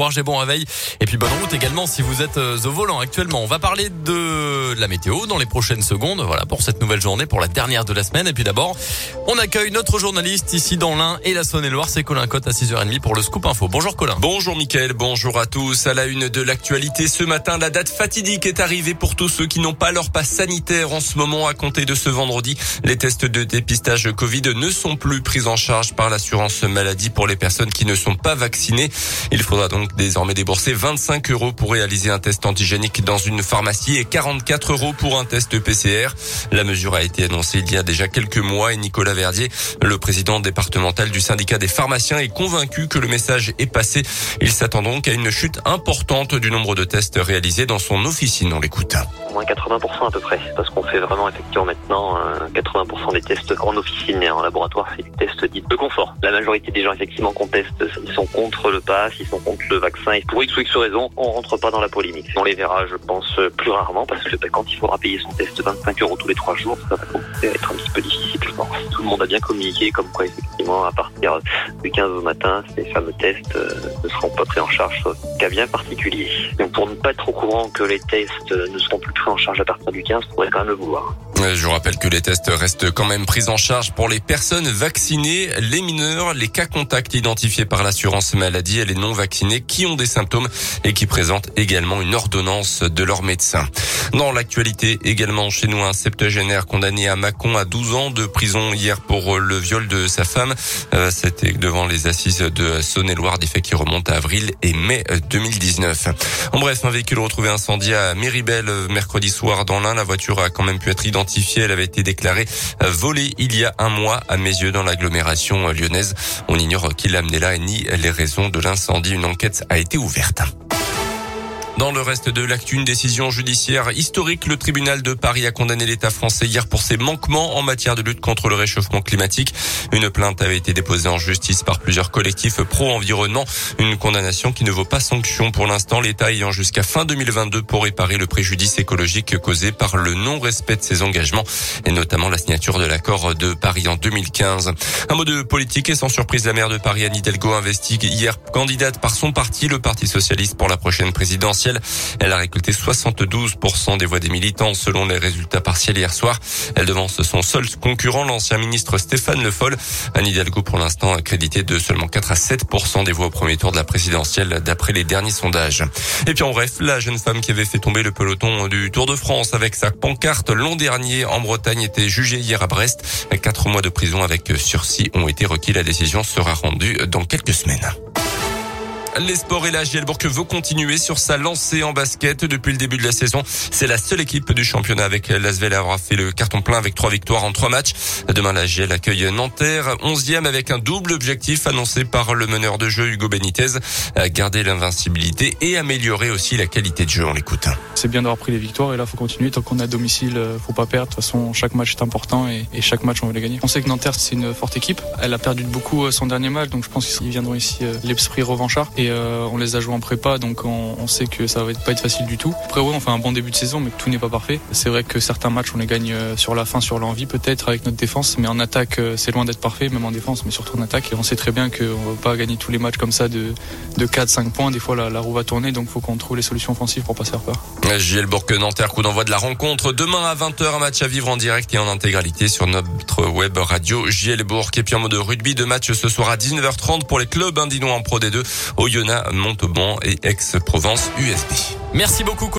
Bon, bon réveil et puis bonne route également si vous êtes euh, au volant actuellement. On va parler de la météo dans les prochaines secondes. Voilà pour cette nouvelle journée, pour la dernière de la semaine. Et puis d'abord, on accueille notre journaliste ici dans l'Ain et la Saône-et-Loire. C'est Colin Cotte à 6h30 pour le Scoop Info. Bonjour Colin. Bonjour Mickaël, bonjour à tous. À la une de l'actualité ce matin, la date fatidique est arrivée pour tous ceux qui n'ont pas leur passe sanitaire en ce moment. À compter de ce vendredi, les tests de dépistage Covid ne sont plus pris en charge par l'assurance maladie pour les personnes qui ne sont pas vaccinées. Il faudra donc désormais débourser 25 euros pour réaliser un test antigénique dans une pharmacie et 44 euros pour un test PCR. La mesure a été annoncée il y a déjà quelques mois et Nicolas Verdier, le président départemental du syndicat des pharmaciens, est convaincu que le message est passé. Il s'attend donc à une chute importante du nombre de tests réalisés dans son officine. On l'écoute. Moins 80% à peu près, parce qu'on fait vraiment effectivement maintenant 80% euh, des tests en officine et en laboratoire, c'est des tests dits de confort. La majorité des gens effectivement qu'on teste, ils sont contre le pass, ils sont contre le vaccin. Et pour X ou X raison, on rentre pas dans la polémique. On les verra, je pense, plus rarement parce que ben, quand il faudra payer son test 25 euros tous les trois jours, ça va être un petit peu difficile, Tout le monde a bien communiqué comme quoi, effectivement, à partir du 15 au matin, ces fameux tests euh, ne seront pas pris en charge, sauf cas bien particulier. Donc pour ne pas être au courant que les tests ne seront plus pris en charge à partir du 15, on pourrait quand même le vouloir. Je vous rappelle que les tests restent quand même pris en charge pour les personnes vaccinées, les mineurs, les cas contacts identifiés par l'assurance maladie et les non vaccinés qui ont des symptômes et qui présentent également une ordonnance de leur médecin. Dans l'actualité également chez nous, un septuagénaire condamné à Mâcon à 12 ans de prison hier pour le viol de sa femme. Euh, c'était devant les assises de Saône-et-Loire, des faits qui remontent à avril et mai 2019. En bref, un véhicule retrouvé incendié à Méribel mercredi soir dans l'Ain. La voiture a quand même pu être identifiée elle avait été déclarée euh, volée il y a un mois à mes yeux dans l'agglomération lyonnaise. On ignore qui l'a amené là ni les raisons de l'incendie. Une enquête a été ouverte. Dans le reste de l'actu, une décision judiciaire historique. Le tribunal de Paris a condamné l'État français hier pour ses manquements en matière de lutte contre le réchauffement climatique. Une plainte avait été déposée en justice par plusieurs collectifs pro-environnement. Une condamnation qui ne vaut pas sanction pour l'instant. L'État ayant jusqu'à fin 2022 pour réparer le préjudice écologique causé par le non-respect de ses engagements et notamment la signature de l'accord de Paris en 2015. Un mot de politique et sans surprise, la maire de Paris, Anne Hidalgo, investigue hier candidate par son parti, le Parti socialiste, pour la prochaine présidentielle. Elle a récolté 72% des voix des militants selon les résultats partiels hier soir. Elle devance son seul concurrent, l'ancien ministre Stéphane Le Foll. Anne Hidalgo, pour l'instant, accrédité de seulement 4 à 7% des voix au premier tour de la présidentielle d'après les derniers sondages. Et puis en bref, la jeune femme qui avait fait tomber le peloton du Tour de France avec sa pancarte l'an dernier en Bretagne était jugée hier à Brest. Quatre mois de prison avec sursis ont été requis. La décision sera rendue dans quelques semaines. Les sports et la Gielbourg veut continuer sur sa lancée en basket depuis le début de la saison. C'est la seule équipe du championnat avec l'Asvel à avoir fait le carton plein avec trois victoires en trois matchs. Demain, la Giel accueille Nanterre, onzième avec un double objectif annoncé par le meneur de jeu Hugo Benitez, garder l'invincibilité et améliorer aussi la qualité de jeu. On l'écoute. C'est bien d'avoir pris les victoires et là, faut continuer. Tant qu'on est à domicile, euh, faut pas perdre. De toute façon, chaque match est important et, chaque match, on veut les gagner. On sait que Nanterre, c'est une forte équipe. Elle a perdu beaucoup euh, son dernier match, donc je pense qu'ils viendront ici euh, l'esprit revanchard. Et euh, on les a joués en prépa, donc on, sait que ça va pas être facile du tout. Après, oui, on fait un bon début de saison, mais tout n'est pas parfait. C'est vrai que certains matchs, on les gagne euh, sur la fin, sur l'envie, peut-être avec notre défense, mais en attaque, euh, c'est loin d'être parfait, même en défense, mais surtout en attaque. Et on sait très bien qu'on va pas gagner tous les matchs comme ça de, de 4-5 points. Des fois, la, roue va tourner, donc faut qu'on trouve les solutions offensives pour pas se faire peur. JL Bourg-Nanterre, coup d'envoi de la rencontre. Demain à 20h, un match à vivre en direct et en intégralité sur notre web radio JL Bourg. Et puis en mode rugby, de match ce soir à 19h30 pour les clubs indinois en Pro D2, Oyonnax, Montauban et Aix-Provence USB. Merci beaucoup.